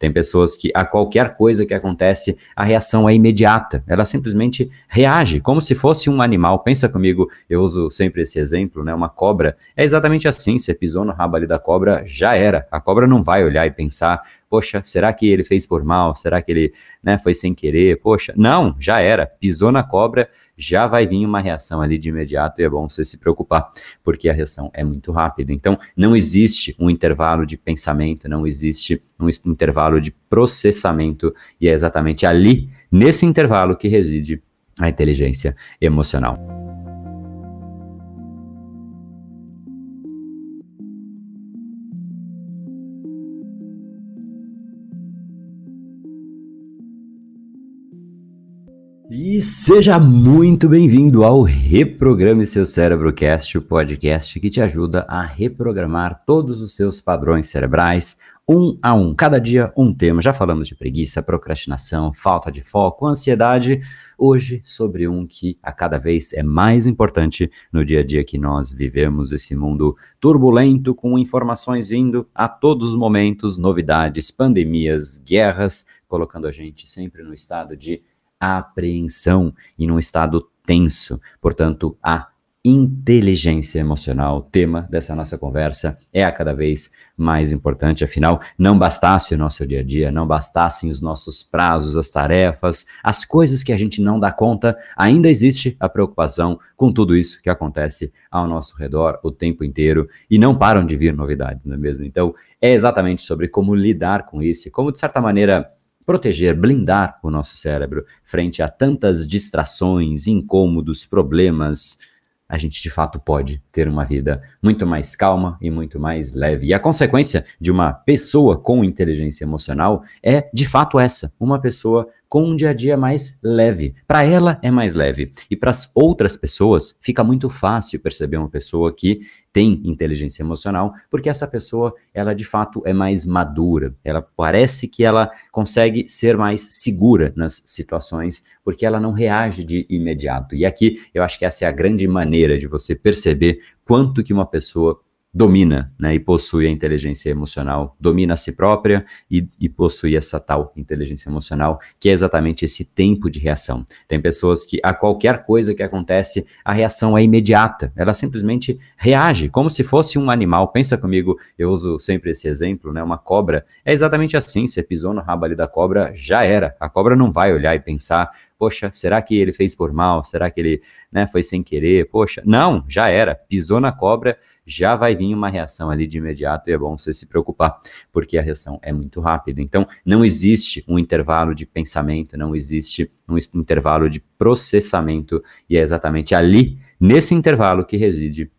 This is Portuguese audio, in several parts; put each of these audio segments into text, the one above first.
Tem pessoas que a qualquer coisa que acontece, a reação é imediata. Ela simplesmente reage como se fosse um animal. Pensa comigo, eu uso sempre esse exemplo, né? Uma cobra é exatamente assim. Você pisou no rabo ali da cobra, já era. A cobra não vai olhar e pensar, poxa, será que ele fez por mal? Será que ele né, foi sem querer? Poxa, não, já era. Pisou na cobra, já vai vir uma reação ali de imediato e é bom você se preocupar, porque a reação é muito rápida. Então, não existe um intervalo de pensamento, não existe um intervalo de processamento e é exatamente ali, nesse intervalo, que reside a inteligência emocional. E seja muito bem-vindo ao Reprograme Seu Cérebro Cast, o podcast que te ajuda a reprogramar todos os seus padrões cerebrais, um a um. Cada dia um tema. Já falamos de preguiça, procrastinação, falta de foco, ansiedade. Hoje, sobre um que a cada vez é mais importante no dia a dia que nós vivemos, esse mundo turbulento, com informações vindo a todos os momentos, novidades, pandemias, guerras, colocando a gente sempre no estado de apreensão e num estado tenso. Portanto, a inteligência emocional, tema dessa nossa conversa, é a cada vez mais importante. Afinal, não bastasse o nosso dia a dia, não bastassem os nossos prazos, as tarefas, as coisas que a gente não dá conta, ainda existe a preocupação com tudo isso que acontece ao nosso redor o tempo inteiro e não param de vir novidades, não é mesmo? Então, é exatamente sobre como lidar com isso e como, de certa maneira, proteger, blindar o nosso cérebro frente a tantas distrações, incômodos, problemas, a gente de fato pode ter uma vida muito mais calma e muito mais leve. E a consequência de uma pessoa com inteligência emocional é de fato essa: uma pessoa com um dia a dia mais leve. Para ela é mais leve. E para as outras pessoas fica muito fácil perceber uma pessoa que tem inteligência emocional, porque essa pessoa, ela de fato é mais madura. Ela parece que ela consegue ser mais segura nas situações, porque ela não reage de imediato. E aqui eu acho que essa é a grande maneira de você perceber quanto que uma pessoa domina né, e possui a inteligência emocional, domina a si própria e, e, possui essa tal inteligência emocional, que é exatamente esse tempo de reação. Tem pessoas que a qualquer coisa que acontece, a reação é imediata, ela simplesmente reage, como se fosse um animal. Pensa comigo, eu uso sempre esse exemplo, né, uma cobra, é exatamente assim, você pisou no rabo ali da cobra, já era. A cobra não vai olhar e pensar, poxa, será que ele fez por mal? Será que ele né, foi sem querer? Poxa, não, já era. Pisou na cobra, já vai vir uma reação ali de imediato e é bom você se preocupar, porque a reação é muito rápida. Então, não existe um intervalo de pensamento, não existe um intervalo de processamento, e é exatamente ali, nesse intervalo, que reside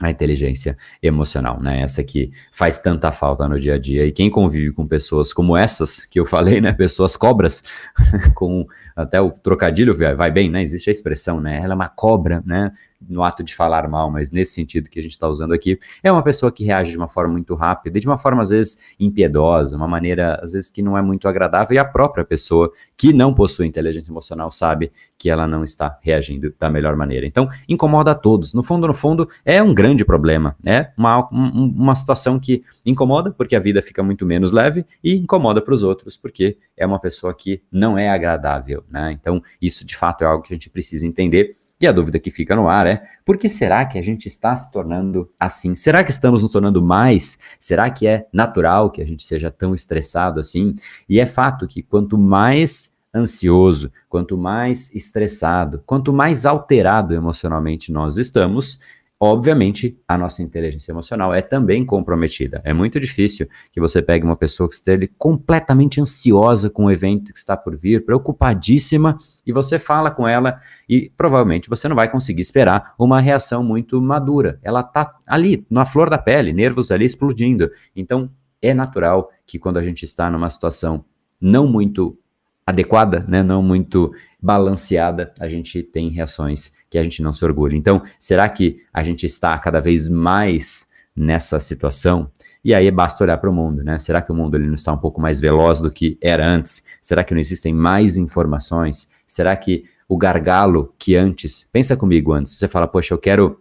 a inteligência emocional, né? Essa que faz tanta falta no dia a dia. E quem convive com pessoas como essas que eu falei, né? Pessoas cobras, com até o trocadilho vai bem, né? Existe a expressão, né? Ela é uma cobra, né? No ato de falar mal, mas nesse sentido que a gente está usando aqui, é uma pessoa que reage de uma forma muito rápida e de uma forma às vezes impiedosa, uma maneira às vezes que não é muito agradável e a própria pessoa que não possui inteligência emocional sabe que ela não está reagindo da melhor maneira. Então, incomoda a todos. No fundo, no fundo, é um grande problema. É uma, um, uma situação que incomoda porque a vida fica muito menos leve e incomoda para os outros porque é uma pessoa que não é agradável, né? Então, isso de fato é algo que a gente precisa entender e a dúvida que fica no ar é: por que será que a gente está se tornando assim? Será que estamos nos tornando mais? Será que é natural que a gente seja tão estressado assim? E é fato que quanto mais ansioso, quanto mais estressado, quanto mais alterado emocionalmente nós estamos, Obviamente, a nossa inteligência emocional é também comprometida. É muito difícil que você pegue uma pessoa que esteja completamente ansiosa com o evento que está por vir, preocupadíssima, e você fala com ela e provavelmente você não vai conseguir esperar uma reação muito madura. Ela está ali, na flor da pele, nervos ali explodindo. Então, é natural que quando a gente está numa situação não muito adequada, né, não muito balanceada, a gente tem reações que a gente não se orgulha. Então, será que a gente está cada vez mais nessa situação? E aí basta olhar para o mundo, né? Será que o mundo ele não está um pouco mais veloz do que era antes? Será que não existem mais informações? Será que o gargalo que antes, pensa comigo antes, você fala, poxa, eu quero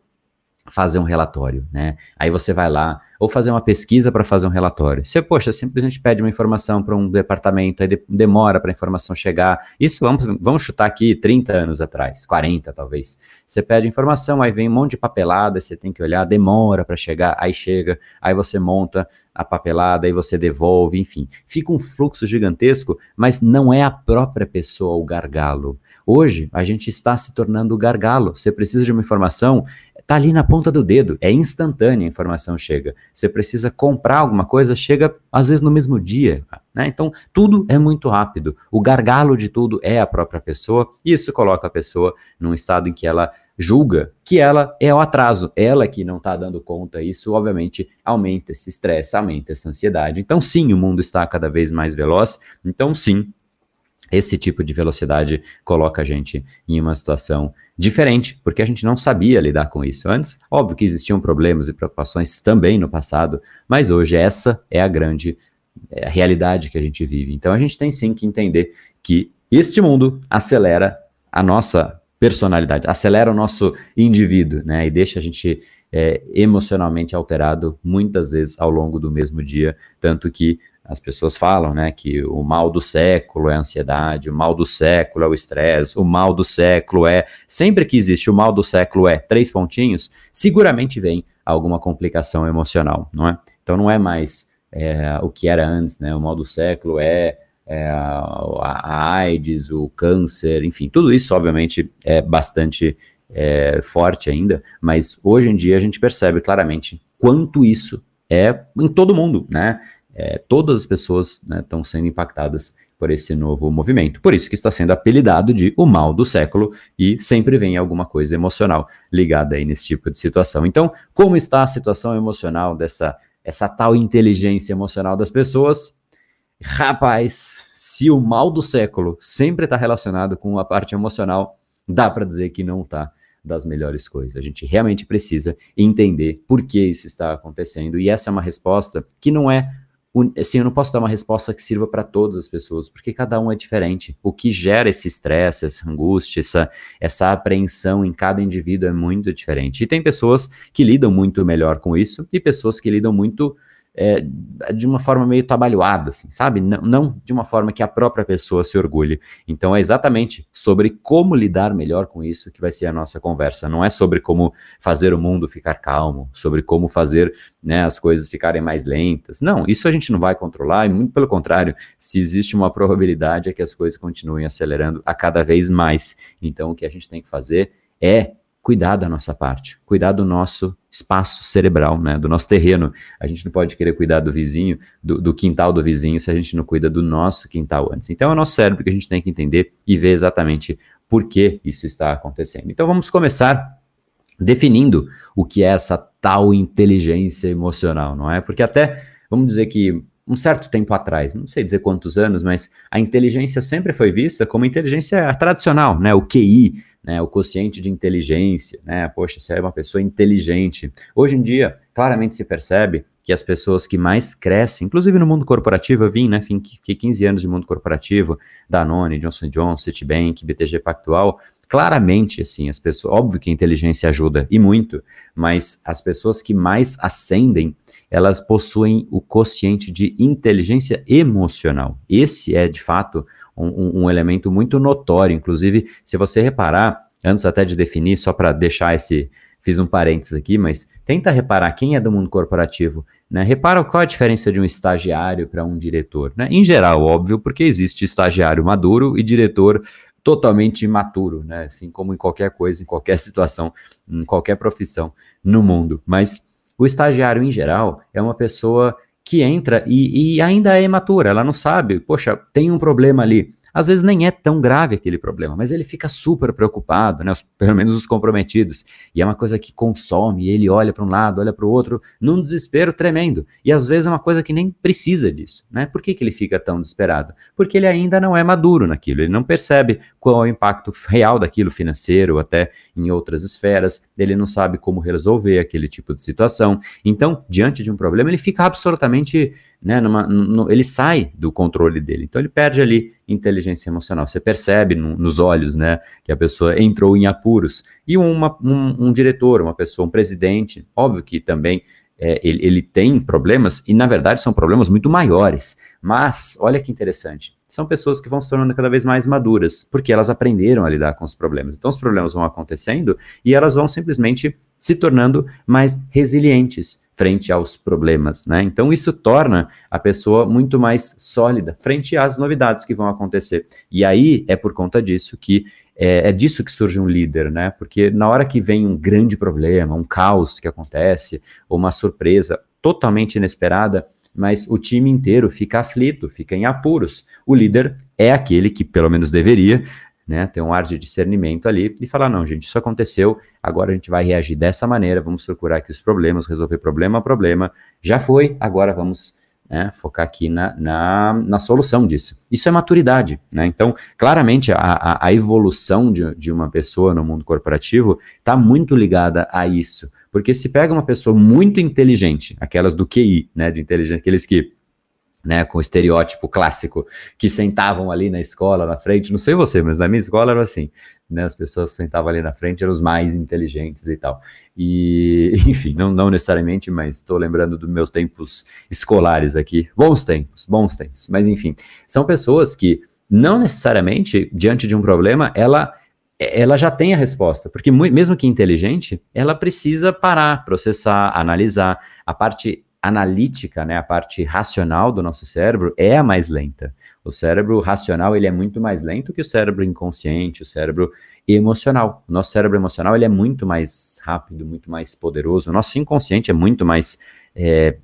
fazer um relatório, né? Aí você vai lá, ou fazer uma pesquisa para fazer um relatório. Você, poxa, simplesmente pede uma informação para um departamento, aí demora para a informação chegar. Isso vamos, vamos chutar aqui 30 anos atrás, 40 talvez. Você pede informação, aí vem um monte de papelada, você tem que olhar, demora para chegar, aí chega, aí você monta a papelada, aí você devolve, enfim. Fica um fluxo gigantesco, mas não é a própria pessoa o gargalo. Hoje, a gente está se tornando o gargalo. Você precisa de uma informação, Tá ali na ponta do dedo, é instantânea a informação chega. Você precisa comprar alguma coisa, chega às vezes no mesmo dia. Né? Então, tudo é muito rápido. O gargalo de tudo é a própria pessoa, e isso coloca a pessoa num estado em que ela julga que ela é o atraso, ela que não está dando conta. Isso, obviamente, aumenta esse estresse, aumenta essa ansiedade. Então, sim, o mundo está cada vez mais veloz. Então, sim, esse tipo de velocidade coloca a gente em uma situação diferente, porque a gente não sabia lidar com isso antes. Óbvio que existiam problemas e preocupações também no passado, mas hoje essa é a grande é realidade que a gente vive. Então a gente tem sim que entender que este mundo acelera a nossa personalidade, acelera o nosso indivíduo, né? E deixa a gente é, emocionalmente alterado muitas vezes ao longo do mesmo dia, tanto que as pessoas falam, né, que o mal do século é a ansiedade, o mal do século é o estresse, o mal do século é. Sempre que existe o mal do século é três pontinhos, seguramente vem alguma complicação emocional, não é? Então não é mais é, o que era antes, né? O mal do século é, é a, AIDS, o câncer, enfim, tudo isso, obviamente, é bastante é, forte ainda, mas hoje em dia a gente percebe claramente quanto isso é em todo mundo, né? É, todas as pessoas estão né, sendo impactadas por esse novo movimento. Por isso que está sendo apelidado de o mal do século e sempre vem alguma coisa emocional ligada aí nesse tipo de situação. Então, como está a situação emocional dessa essa tal inteligência emocional das pessoas? Rapaz, se o mal do século sempre está relacionado com a parte emocional, dá para dizer que não está das melhores coisas. A gente realmente precisa entender por que isso está acontecendo e essa é uma resposta que não é assim, eu não posso dar uma resposta que sirva para todas as pessoas, porque cada um é diferente. O que gera esse estresse, essa angústia, essa, essa apreensão em cada indivíduo é muito diferente. E tem pessoas que lidam muito melhor com isso e pessoas que lidam muito é, de uma forma meio trabalhada, assim, sabe? Não, não, de uma forma que a própria pessoa se orgulhe. Então é exatamente sobre como lidar melhor com isso que vai ser a nossa conversa. Não é sobre como fazer o mundo ficar calmo, sobre como fazer né, as coisas ficarem mais lentas. Não, isso a gente não vai controlar, e muito pelo contrário, se existe uma probabilidade é que as coisas continuem acelerando a cada vez mais. Então o que a gente tem que fazer é cuidar da nossa parte, cuidar do nosso espaço cerebral, né, do nosso terreno. A gente não pode querer cuidar do vizinho, do, do, quintal do vizinho, se a gente não cuida do nosso quintal antes. Então é o nosso cérebro que a gente tem que entender e ver exatamente por que isso está acontecendo. Então vamos começar definindo o que é essa tal inteligência emocional, não é? Porque até, vamos dizer que um certo tempo atrás, não sei dizer quantos anos, mas a inteligência sempre foi vista como inteligência tradicional, né? O QI, né, o quociente de inteligência, né, poxa, você é uma pessoa inteligente. Hoje em dia, claramente se percebe que as pessoas que mais crescem, inclusive no mundo corporativo, eu vim, né, fiquei 15 anos de mundo corporativo, Danone, Johnson Johnson, Citibank, BTG Pactual, claramente, assim, as pessoas, óbvio que a inteligência ajuda, e muito, mas as pessoas que mais ascendem, elas possuem o quociente de inteligência emocional. Esse é, de fato, um, um elemento muito notório. Inclusive, se você reparar, antes até de definir, só para deixar esse. Fiz um parênteses aqui, mas tenta reparar quem é do mundo corporativo, né? Repara qual a diferença de um estagiário para um diretor, né? Em geral, óbvio, porque existe estagiário maduro e diretor totalmente imaturo, né? Assim como em qualquer coisa, em qualquer situação, em qualquer profissão no mundo. Mas o estagiário, em geral, é uma pessoa que entra e, e ainda é imatura, ela não sabe, poxa, tem um problema ali. Às vezes nem é tão grave aquele problema, mas ele fica super preocupado, né? Pelo menos os comprometidos. E é uma coisa que consome, ele olha para um lado, olha para o outro, num desespero tremendo. E às vezes é uma coisa que nem precisa disso, né? Por que, que ele fica tão desesperado? Porque ele ainda não é maduro naquilo, ele não percebe qual é o impacto real daquilo financeiro, até em outras esferas, ele não sabe como resolver aquele tipo de situação. Então, diante de um problema, ele fica absolutamente né, numa, no, ele sai do controle dele. Então ele perde ali inteligência emocional. Você percebe no, nos olhos, né, que a pessoa entrou em apuros. E uma, um, um diretor, uma pessoa, um presidente, óbvio que também é, ele, ele, tem problemas, e na verdade são problemas muito maiores. Mas, olha que interessante, são pessoas que vão se tornando cada vez mais maduras, porque elas aprenderam a lidar com os problemas. Então, os problemas vão acontecendo e elas vão simplesmente se tornando mais resilientes frente aos problemas, né? Então, isso torna a pessoa muito mais sólida frente às novidades que vão acontecer. E aí é por conta disso que é, é, disso que surge um líder, né? Porque na hora que vem um grande problema, um caos que acontece, ou uma surpresa totalmente inesperada, mas o time inteiro fica aflito, fica em apuros. O líder é aquele que, pelo menos deveria, né, ter um ar de discernimento ali e falar: não, gente, isso aconteceu, agora a gente vai reagir dessa maneira, vamos procurar aqui os problemas, resolver problema a problema. Já foi, agora vamos né, focar aqui na, na, na, solução disso. Isso é maturidade. Né? Então, claramente, a, a, a evolução de, de, uma pessoa no mundo corporativo está muito ligada a isso. Porque se pega uma pessoa muito inteligente, aquelas do QI, né, de inteligente, aqueles que né, com o estereótipo clássico, que sentavam ali na escola, na frente, não sei você, mas na minha escola era assim, né, as pessoas que sentavam ali na frente eram os mais inteligentes e tal. E, enfim, não, não necessariamente, mas estou lembrando dos meus tempos escolares aqui, bons tempos, bons tempos, mas enfim, são pessoas que não necessariamente, diante de um problema, ela ela já tem a resposta, porque mesmo que inteligente, ela precisa parar, processar, analisar. A parte analítica, né, a parte racional do nosso cérebro é a mais lenta. O cérebro racional ele é muito mais lento que o cérebro inconsciente, o cérebro emocional. O nosso cérebro emocional ele é muito mais rápido, muito mais poderoso. O nosso inconsciente é muito mais é,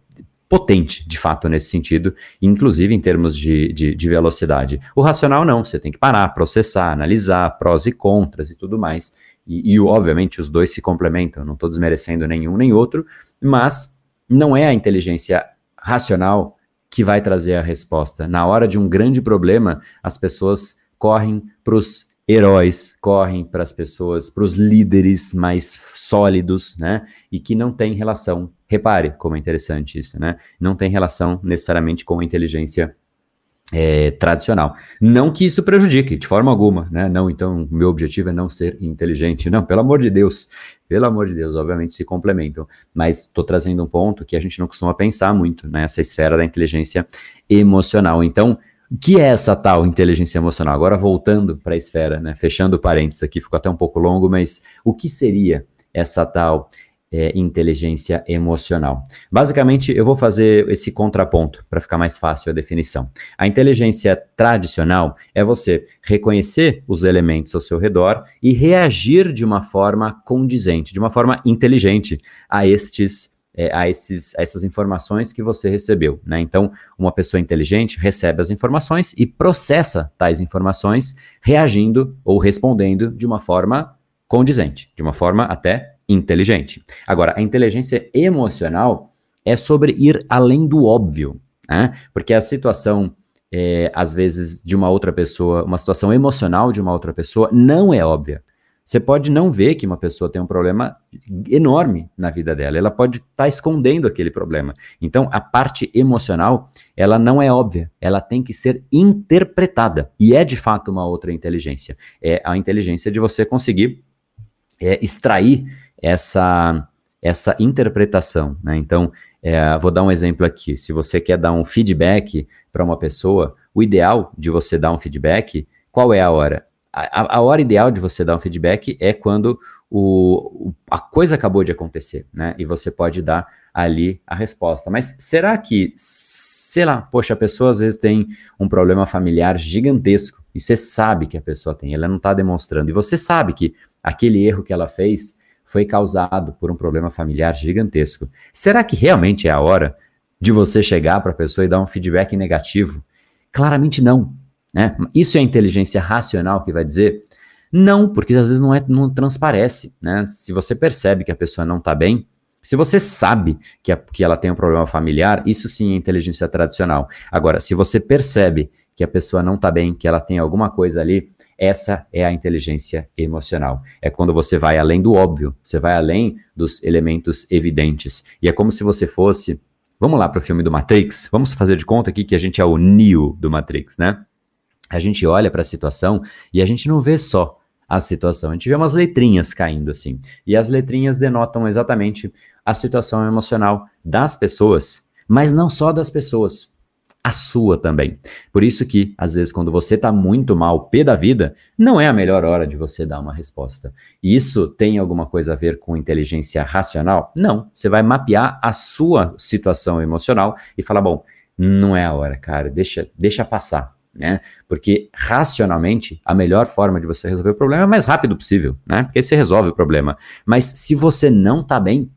potente, de fato, nesse sentido, inclusive em termos de, de, de, velocidade. O racional não, você tem que parar, processar, analisar prós e contras e tudo mais. E, e obviamente, os dois se complementam, não estou desmerecendo nenhum nem outro, mas não é a inteligência racional que vai trazer a resposta. Na hora de um grande problema, as pessoas correm para os heróis, correm para as pessoas, para os líderes mais sólidos, né? E que não tem relação. Repare como é interessante isso, né? Não tem relação necessariamente com a inteligência é, tradicional. Não que isso prejudique, de forma alguma, né? Não, então, meu objetivo é não ser inteligente. Não, pelo amor de Deus, pelo amor de Deus, obviamente se complementam. Mas estou trazendo um ponto que a gente não costuma pensar muito nessa esfera da inteligência emocional. Então, o que é essa tal inteligência emocional? Agora voltando para a esfera, né? Fechando parênteses aqui, ficou até um pouco longo, mas o que seria essa tal é, inteligência emocional. Basicamente, eu vou fazer esse contraponto para ficar mais fácil a definição. A inteligência tradicional é você reconhecer os elementos ao seu redor e reagir de uma forma condizente, de uma forma inteligente a estes é, a, esses, a essas informações que você recebeu. Né? Então, uma pessoa inteligente recebe as informações e processa tais informações, reagindo ou respondendo de uma forma condizente, de uma forma até inteligente. Agora, a inteligência emocional é sobre ir além do óbvio, né? porque a situação, é, às vezes, de uma outra pessoa, uma situação emocional de uma outra pessoa, não é óbvia. Você pode não ver que uma pessoa tem um problema enorme na vida dela, ela pode estar tá escondendo aquele problema. Então, a parte emocional, ela não é óbvia, ela tem que ser interpretada. E é de fato uma outra inteligência. É a inteligência de você conseguir é, extrair essa, essa interpretação. Né? Então, é, vou dar um exemplo aqui. Se você quer dar um feedback para uma pessoa, o ideal de você dar um feedback, qual é a hora? A, a hora ideal de você dar um feedback é quando o, o, a coisa acabou de acontecer, né? E você pode dar ali a resposta. Mas será que, sei lá, poxa, a pessoa às vezes tem um problema familiar gigantesco e você sabe que a pessoa tem, ela não está demonstrando, e você sabe que aquele erro que ela fez foi causado por um problema familiar gigantesco. Será que realmente é a hora de você chegar para a pessoa e dar um feedback negativo? Claramente não. Né? Isso é a inteligência racional que vai dizer? Não, porque às vezes não, é, não transparece. Né? Se você percebe que a pessoa não está bem, se você sabe que, a, que ela tem um problema familiar, isso sim é inteligência tradicional. Agora, se você percebe que a pessoa não está bem, que ela tem alguma coisa ali, essa é a inteligência emocional. É quando você vai além do óbvio, você vai além dos elementos evidentes. E é como se você fosse Vamos lá para o filme do Matrix? Vamos fazer de conta aqui que a gente é o Neo do Matrix, né? A gente olha para a situação e a gente não vê só a situação, a gente vê umas letrinhas caindo assim. E as letrinhas denotam exatamente a situação emocional das pessoas, mas não só das pessoas a sua também. Por isso que, às vezes, quando você está muito mal, pé da vida, não é a melhor hora de você dar uma resposta. Isso tem alguma coisa a ver com inteligência racional? Não. Você vai mapear a sua situação emocional e falar, bom, não é a hora, cara, deixa, deixa passar. Né? Porque racionalmente a melhor forma de você resolver o problema é o mais rápido possível, né? Porque você resolve o problema. Mas se você não está bem,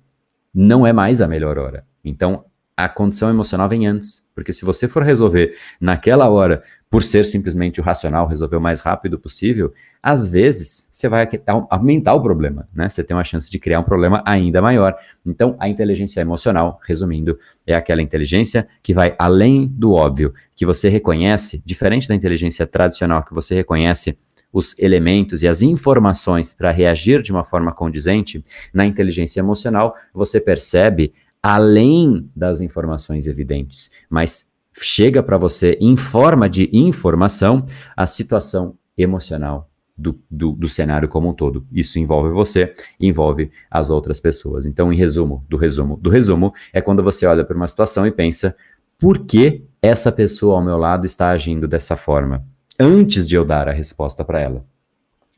não é mais a melhor hora. Então a condição emocional vem antes. Porque se você for resolver naquela hora, por ser simplesmente o racional, resolver o mais rápido possível, às vezes você vai aumentar o problema, né? Você tem uma chance de criar um problema ainda maior. Então, a inteligência emocional, resumindo, é aquela inteligência que vai além do óbvio, que você reconhece, diferente da inteligência tradicional, que você reconhece os elementos e as informações para reagir de uma forma condizente, na inteligência emocional, você percebe além das informações evidentes, mas chega para você em forma de informação a situação emocional do, do, do, cenário como um todo. Isso envolve você, envolve as outras pessoas. Então, em resumo, do resumo, do resumo, é quando você olha para uma situação e pensa: por que essa pessoa ao meu lado está agindo dessa forma? Antes de eu dar a resposta para ela.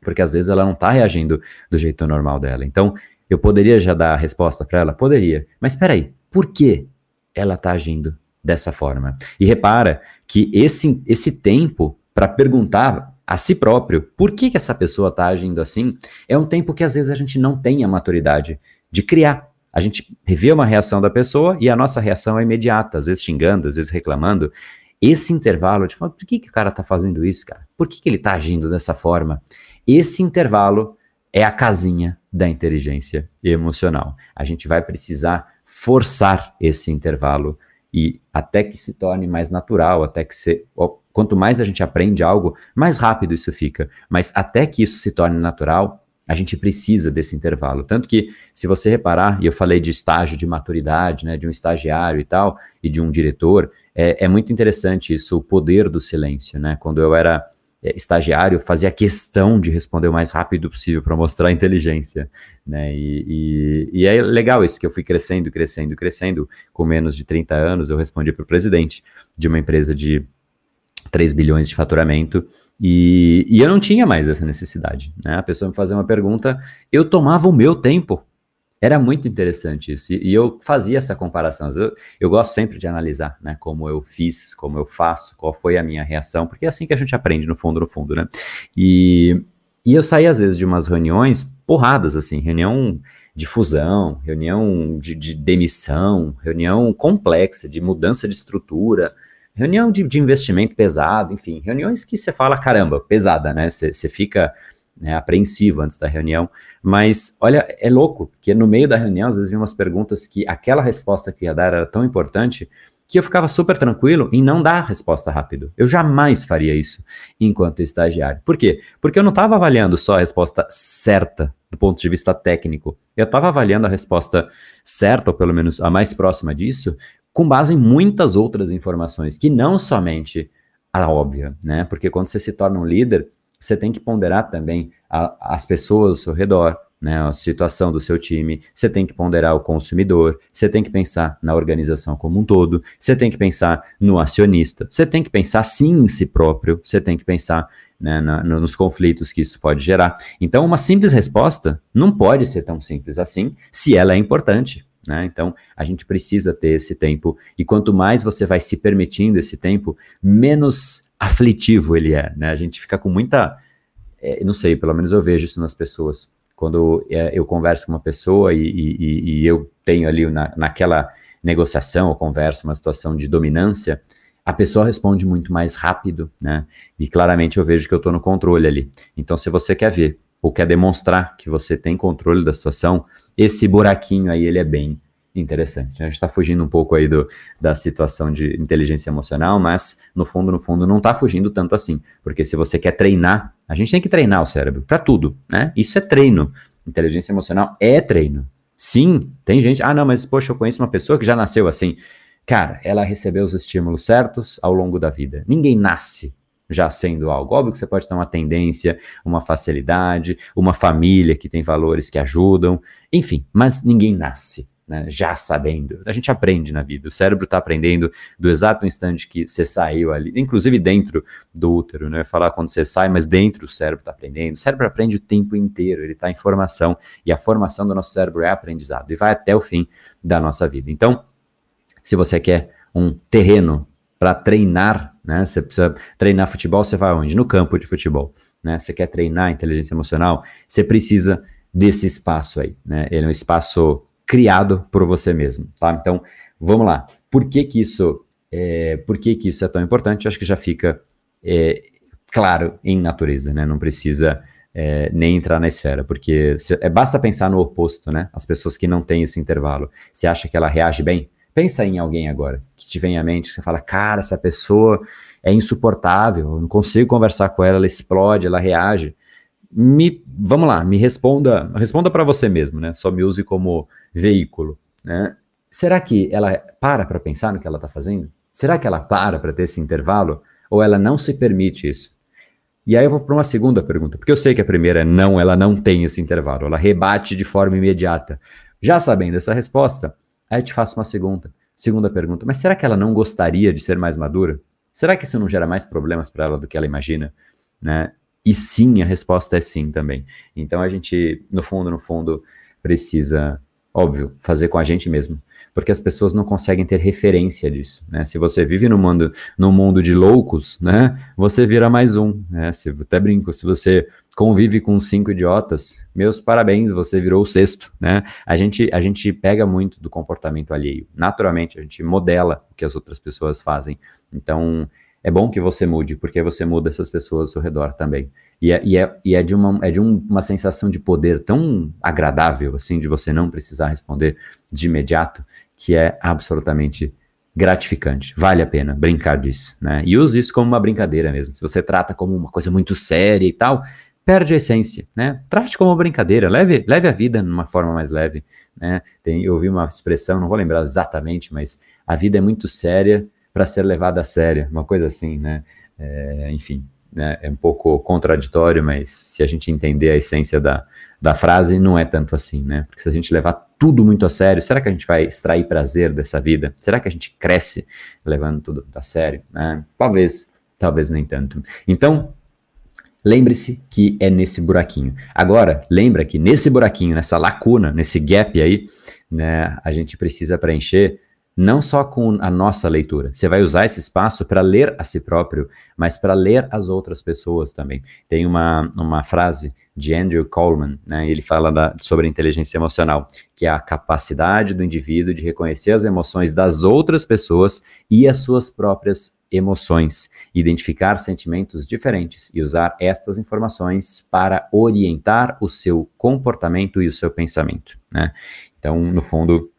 Porque às vezes ela não está reagindo do jeito normal dela. Então, eu poderia já dar a resposta para ela? Poderia. Mas espera aí, por que ela está agindo dessa forma? E repara que esse, esse tempo para perguntar a si próprio por que, que essa pessoa está agindo assim é um tempo que às vezes a gente não tem a maturidade de criar. A gente revê uma reação da pessoa e a nossa reação é imediata, às vezes xingando, às vezes reclamando. Esse intervalo, tipo, por que, que o cara está fazendo isso, cara? Por que, que ele está agindo dessa forma? Esse intervalo é a casinha da inteligência emocional. A gente vai precisar forçar esse intervalo e até que se torne mais natural, até que se, quanto mais a gente aprende algo, mais rápido isso fica. Mas até que isso se torne natural, a gente precisa desse intervalo. Tanto que, se você reparar, e eu falei de estágio de maturidade, né, de um estagiário e tal, e de um diretor, é, é muito interessante isso, o poder do silêncio, né? Quando eu era estagiário fazia questão de responder o mais rápido possível para mostrar inteligência, né? E, e, e, é legal isso que eu fui crescendo, crescendo, crescendo. Com menos de 30 anos, eu respondi para o presidente de uma empresa de 3 bilhões de faturamento e, e eu não tinha mais essa necessidade, né? A pessoa me fazia uma pergunta, eu tomava o meu tempo era muito interessante isso. E, e eu fazia essa comparação. Eu, eu, gosto sempre de analisar, né? Como eu fiz, como eu faço, qual foi a minha reação, porque é assim que a gente aprende, no fundo, no fundo, né? E, e eu saí, às vezes, de umas reuniões porradas, assim, reunião de fusão, reunião de, de demissão, reunião complexa, de mudança de estrutura, reunião de, de investimento pesado, enfim, reuniões que você fala, caramba, pesada, né? Você fica né, apreensivo antes da reunião. Mas, olha, é louco, porque no meio da reunião, às vezes, vinham umas perguntas que aquela resposta que ia dar era tão importante que eu ficava super tranquilo em não dar a resposta rápido. Eu jamais faria isso enquanto estagiário. Por quê? Porque eu não estava avaliando só a resposta certa do ponto de vista técnico. Eu estava avaliando a resposta certa, ou pelo menos a mais próxima disso, com base em muitas outras informações, que não somente a óbvia, né? Porque quando você se torna um líder, você tem que ponderar também a, as pessoas ao seu redor, né, a situação do seu time, você tem que ponderar o consumidor, você tem que pensar na organização como um todo, você tem que pensar no acionista, você tem que pensar sim em si próprio, você tem que pensar né, na, nos conflitos que isso pode gerar. Então, uma simples resposta não pode ser tão simples assim se ela é importante. Né? Então, a gente precisa ter esse tempo, e quanto mais você vai se permitindo esse tempo, menos aflitivo ele é, né? A gente fica com muita, é, não sei, pelo menos eu vejo isso nas pessoas. Quando é, eu converso com uma pessoa e, e, e eu tenho ali na, naquela negociação ou conversa uma situação de dominância, a pessoa responde muito mais rápido, né? E claramente eu vejo que eu estou no controle ali. Então, se você quer ver ou quer demonstrar que você tem controle da situação, esse buraquinho aí ele é bem interessante. A gente está fugindo um pouco aí do, da situação de inteligência emocional, mas no fundo, no fundo, não está fugindo tanto assim. Porque se você quer treinar, a gente tem que treinar o cérebro para tudo, né? Isso é treino. Inteligência emocional é treino. Sim, tem gente. Ah, não, mas poxa, eu conheço uma pessoa que já nasceu assim. cara, ela recebeu os estímulos certos ao longo da vida. Ninguém nasce já sendo algo. Óbvio que você pode ter uma tendência, uma facilidade, uma família que tem valores que ajudam, enfim, mas ninguém nasce. Né, já sabendo. A gente aprende na vida. O cérebro está aprendendo do exato instante que você saiu ali, inclusive dentro do útero, né? Falar quando você sai, mas dentro o cérebro está aprendendo. O cérebro aprende o tempo inteiro, ele está em formação. E a formação do nosso cérebro é aprendizado e vai até o fim da nossa vida. Então, se você quer um terreno para treinar, né? Você precisa treinar futebol, você vai onde? No campo de futebol, né? Você quer treinar inteligência emocional, você precisa desse espaço aí, né? Ele é um espaço criado por você mesmo, tá? Então, vamos lá. Por que que isso é, por que que isso é tão importante? Acho que já fica é, claro em natureza, né? Não precisa é, nem entrar na esfera, porque se, é, basta pensar no oposto, né? As pessoas que não têm esse intervalo. Você acha que ela reage bem? Pensa em alguém agora que te vem à mente, que você fala, cara, essa pessoa é insuportável, eu não consigo conversar com ela, ela explode, ela reage. Me, vamos lá, me responda, responda para você mesmo, né? Só me use como veículo, né? Será que ela para para pensar no que ela está fazendo? Será que ela para para ter esse intervalo? Ou ela não se permite isso? E aí eu vou para uma segunda pergunta, porque eu sei que a primeira é não, ela não tem esse intervalo, ela rebate de forma imediata. Já sabendo essa resposta, Aí eu te faço uma segunda, segunda pergunta. Mas será que ela não gostaria de ser mais madura? Será que isso não gera mais problemas para ela do que ela imagina? Né? E sim, a resposta é sim também. Então a gente, no fundo, no fundo, precisa, óbvio, fazer com a gente mesmo porque as pessoas não conseguem ter referência disso, né? Se você vive no mundo, no mundo de loucos, né? Você vira mais um, né? Se, até brinco, se você convive com cinco idiotas, meus parabéns, você virou o sexto, né? A gente, a gente pega muito do comportamento alheio. Naturalmente, a gente modela o que as outras pessoas fazem. Então, é bom que você mude, porque você muda essas pessoas ao seu redor também. E é, e é, e é de, uma, é de um, uma sensação de poder tão agradável, assim, de você não precisar responder de imediato, que é absolutamente gratificante. Vale a pena brincar disso, né? E use isso como uma brincadeira mesmo. Se você trata como uma coisa muito séria e tal, perde a essência, né? Trate como uma brincadeira, leve, leve a vida numa forma mais leve, né? Tem, eu ouvi uma expressão, não vou lembrar exatamente, mas a vida é muito séria para ser levada a sério, uma coisa assim, né? É, enfim, né? é um pouco contraditório, mas se a gente entender a essência da, da frase, não é tanto assim, né? Porque se a gente levar tudo muito a sério, será que a gente vai extrair prazer dessa vida? Será que a gente cresce levando tudo a sério? Né? Talvez, talvez nem tanto. Então, lembre-se que é nesse buraquinho. Agora, lembra que nesse buraquinho, nessa lacuna, nesse gap aí, né, a gente precisa preencher não só com a nossa leitura. Você vai usar esse espaço para ler a si próprio, mas para ler as outras pessoas também. Tem uma, uma frase de Andrew Coleman, né, ele fala da, sobre inteligência emocional, que é a capacidade do indivíduo de reconhecer as emoções das outras pessoas e as suas próprias emoções, identificar sentimentos diferentes e usar estas informações para orientar o seu comportamento e o seu pensamento. Né? Então, no fundo,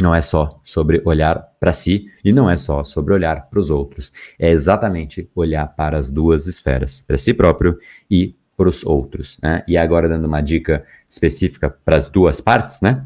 não é só sobre olhar para si e não é só sobre olhar para os outros. É exatamente olhar para as duas esferas, para si próprio e para os outros. Né? E agora, dando uma dica específica para as duas partes, né?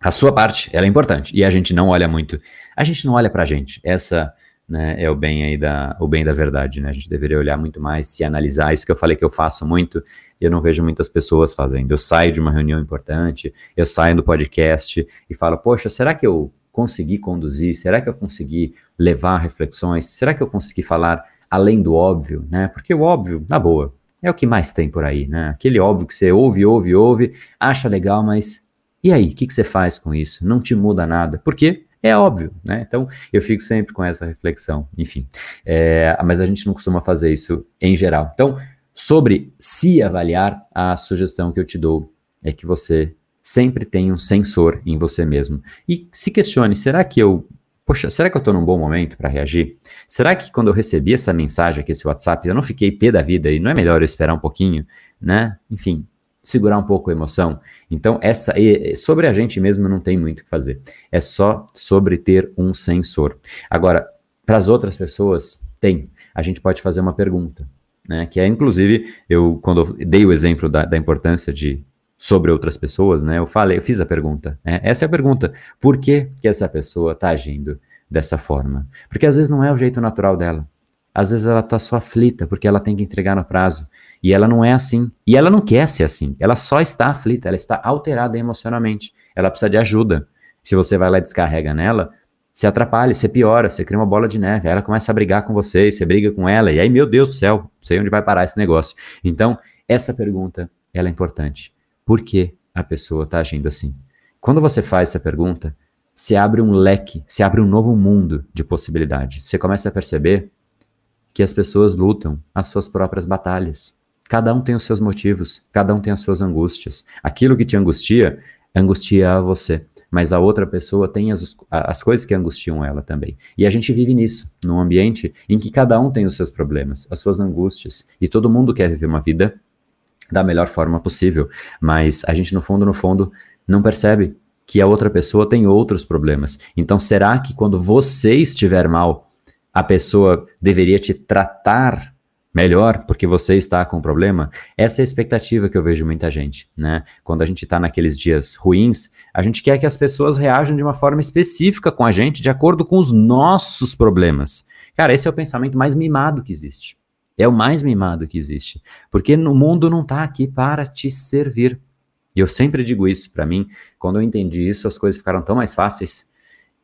A sua parte, ela é importante e a gente não olha muito. A gente não olha para a gente. Essa né, é o bem aí da, o bem da verdade, né? A gente deveria olhar muito mais, se analisar. Isso que eu falei que eu faço muito, eu não vejo muitas pessoas fazendo. Eu saio de uma reunião importante, eu saio do podcast e falo, poxa, será que eu consegui conduzir? Será que eu consegui levar reflexões? Será que eu consegui falar além do óbvio, né? Porque o óbvio, na boa, é o que mais tem por aí, né? Aquele óbvio que você ouve, ouve, ouve, acha legal, mas e aí, o que, que você faz com isso? Não te muda nada. Por quê? É óbvio, né? Então, eu fico sempre com essa reflexão, enfim. É, mas a gente não costuma fazer isso em geral. Então, sobre se avaliar, a sugestão que eu te dou é que você sempre tenha um sensor em você mesmo. E se questione, será que eu Poxa, será que eu estou num bom momento para reagir? Será que quando eu recebi essa mensagem aqui, esse WhatsApp, eu não fiquei pé da vida e não é melhor eu esperar um pouquinho, né? Enfim, segurar um pouco a emoção. Então, essa sobre a gente mesmo não tem muito o que fazer. É só sobre ter um sensor. Agora, para as outras pessoas, tem. A gente pode fazer uma pergunta, né? Que é, inclusive, eu quando eu dei o exemplo da, da importância de sobre outras pessoas, né? Eu falei, eu fiz a pergunta. Né? Essa é a pergunta. Por que, que essa pessoa está agindo dessa forma. Porque às vezes não é o jeito natural dela. Às vezes ela está só aflita porque ela tem que entregar no prazo. E ela não é assim. E ela não quer ser assim. Ela só está aflita, ela está alterada emocionalmente. Ela precisa de ajuda. Se você vai lá e descarrega nela, se atrapalha, você piora, você cria uma bola de neve. Aí ela começa a brigar com você, você briga com ela. E aí, meu Deus do céu, sei onde vai parar esse negócio. Então, essa pergunta, ela é importante. Por que a pessoa está agindo assim? Quando você faz essa pergunta, se abre um leque, se abre um novo mundo de possibilidades. Você começa a perceber que as pessoas lutam as suas próprias batalhas. Cada um tem os seus motivos, cada um tem as suas angústias. Aquilo que te angustia, angustia a você, mas a outra pessoa tem as, as coisas que angustiam ela também. E a gente vive nisso, num ambiente em que cada um tem os seus problemas, as suas angústias, e todo mundo quer viver uma vida da melhor forma possível, mas a gente no fundo, no fundo, não percebe que a outra pessoa tem outros problemas. Então, será que quando você estiver mal, a pessoa deveria te tratar melhor porque você está com um problema? Essa é a expectativa que eu vejo muita gente, né? Quando a gente está naqueles dias ruins, a gente quer que as pessoas reajam de uma forma específica com a gente, de acordo com os nossos problemas. Cara, esse é o pensamento mais mimado que existe. É o mais mimado que existe. Porque o mundo não está aqui para te servir. E eu sempre digo isso para mim, quando eu entendi isso, as coisas ficaram tão mais fáceis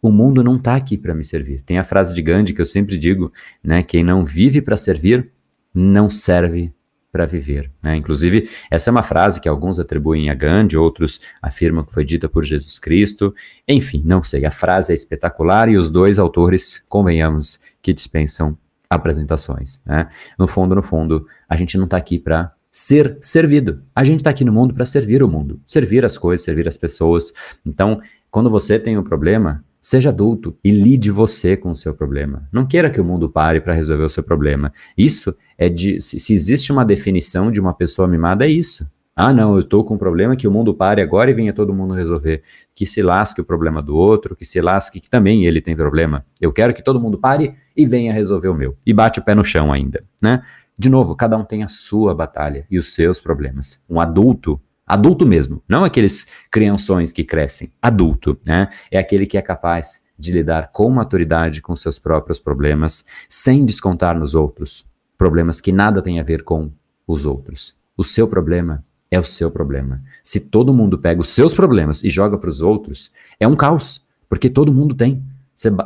o mundo não está aqui para me servir. Tem a frase de Gandhi que eu sempre digo, né? Quem não vive para servir, não serve para viver. Né? Inclusive, essa é uma frase que alguns atribuem a Gandhi, outros afirmam que foi dita por Jesus Cristo. Enfim, não sei. A frase é espetacular e os dois autores, convenhamos, que dispensam apresentações. Né? No fundo, no fundo, a gente não está aqui para ser servido. A gente está aqui no mundo para servir o mundo, servir as coisas, servir as pessoas. Então, quando você tem um problema, Seja adulto e lide você com o seu problema. Não queira que o mundo pare para resolver o seu problema. Isso é de. Se existe uma definição de uma pessoa mimada, é isso. Ah, não, eu estou com um problema que o mundo pare agora e venha todo mundo resolver. Que se lasque o problema do outro, que se lasque que também ele tem problema. Eu quero que todo mundo pare e venha resolver o meu. E bate o pé no chão ainda, né? De novo, cada um tem a sua batalha e os seus problemas. Um adulto Adulto mesmo, não aqueles crianções que crescem. Adulto, né? É aquele que é capaz de lidar com maturidade com seus próprios problemas, sem descontar nos outros. Problemas que nada têm a ver com os outros. O seu problema é o seu problema. Se todo mundo pega os seus problemas e joga para os outros, é um caos, porque todo mundo tem.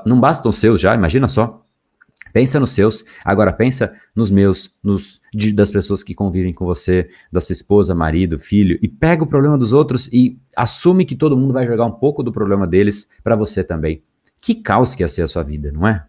Não bastam os seus já, imagina só. Pensa nos seus, agora pensa nos meus, nos de, das pessoas que convivem com você, da sua esposa, marido, filho, e pega o problema dos outros e assume que todo mundo vai jogar um pouco do problema deles para você também. Que caos que ia ser a sua vida, não é?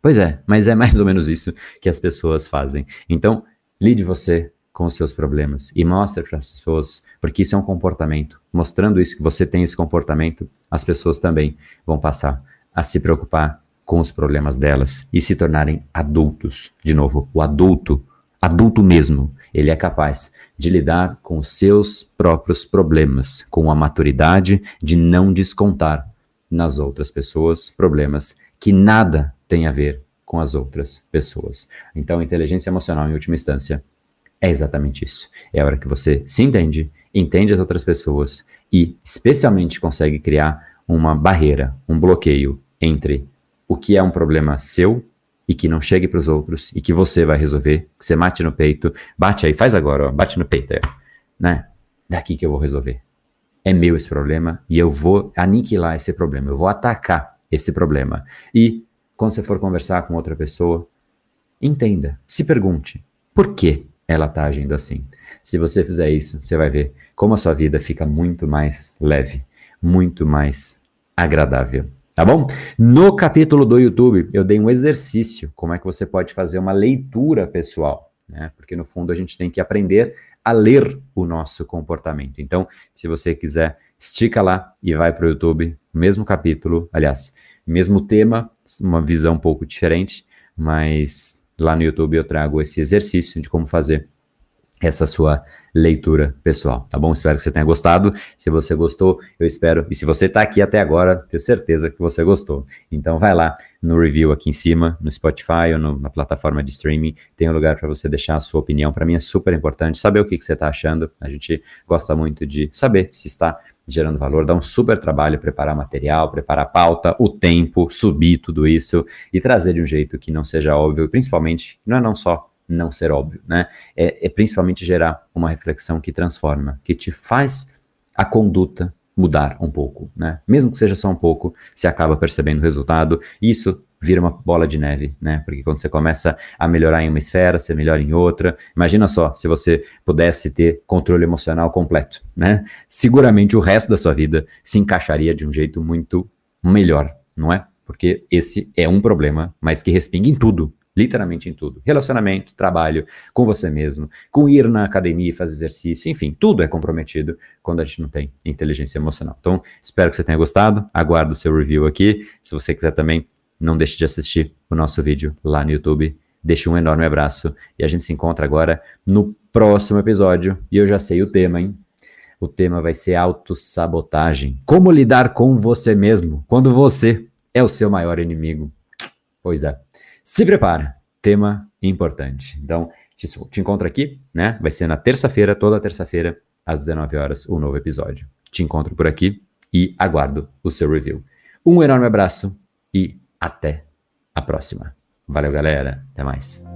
Pois é, mas é mais ou menos isso que as pessoas fazem. Então, lide você com os seus problemas e mostre para as pessoas, porque isso é um comportamento. Mostrando isso que você tem esse comportamento, as pessoas também vão passar a se preocupar com os problemas delas e se tornarem adultos. De novo, o adulto, adulto mesmo, ele é capaz de lidar com os seus próprios problemas, com a maturidade de não descontar nas outras pessoas problemas que nada tem a ver com as outras pessoas. Então, inteligência emocional, em última instância, é exatamente isso. É a hora que você se entende, entende as outras pessoas e, especialmente, consegue criar uma barreira, um bloqueio entre o que é um problema seu e que não chegue para os outros e que você vai resolver, que você mate no peito, bate aí, faz agora, ó, bate no peito, né? Daqui que eu vou resolver. É meu esse problema e eu vou aniquilar esse problema, eu vou atacar esse problema. E quando você for conversar com outra pessoa, entenda, se pergunte, por que ela está agindo assim? Se você fizer isso, você vai ver como a sua vida fica muito mais leve, muito mais agradável. Tá bom? No capítulo do YouTube, eu dei um exercício, como é que você pode fazer uma leitura pessoal, né? Porque no fundo a gente tem que aprender a ler o nosso comportamento. Então, se você quiser, estica lá e vai para o YouTube, mesmo capítulo, aliás, mesmo tema, uma visão um pouco diferente, mas lá no YouTube eu trago esse exercício de como fazer essa sua leitura pessoal, tá bom? Espero que você tenha gostado. Se você gostou, eu espero. E se você está aqui até agora, tenho certeza que você gostou. Então vai lá no review aqui em cima, no Spotify ou no, na plataforma de streaming, tem um lugar para você deixar a sua opinião. Para mim é super importante saber o que, que você está achando. A gente gosta muito de saber se está gerando valor, dá um super trabalho preparar material, preparar pauta, o tempo, subir tudo isso e trazer de um jeito que não seja óbvio, principalmente, não é não só não ser óbvio, né? É, é principalmente gerar uma reflexão que transforma, que te faz a conduta mudar um pouco, né? Mesmo que seja só um pouco, você acaba percebendo o resultado. Isso vira uma bola de neve, né? Porque quando você começa a melhorar em uma esfera, você melhora em outra. Imagina só, se você pudesse ter controle emocional completo, né? Seguramente o resto da sua vida se encaixaria de um jeito muito melhor, não é? Porque esse é um problema, mas que respinga em tudo, literalmente em tudo. Relacionamento, trabalho, com você mesmo, com ir na academia e fazer exercício, enfim, tudo é comprometido quando a gente não tem inteligência emocional. Então, espero que você tenha gostado, aguardo o seu review aqui. Se você quiser também, não deixe de assistir o nosso vídeo lá no YouTube. Deixe um enorme abraço e a gente se encontra agora no próximo episódio. E eu já sei o tema, hein? O tema vai ser autossabotagem. Como lidar com você mesmo quando você é o seu maior inimigo. Pois é. Se prepara, tema importante. Então, te, te encontro aqui, né? Vai ser na terça-feira, toda terça-feira, às 19 horas, um novo episódio. Te encontro por aqui e aguardo o seu review. Um enorme abraço e até a próxima. Valeu, galera. Até mais.